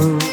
Ooh.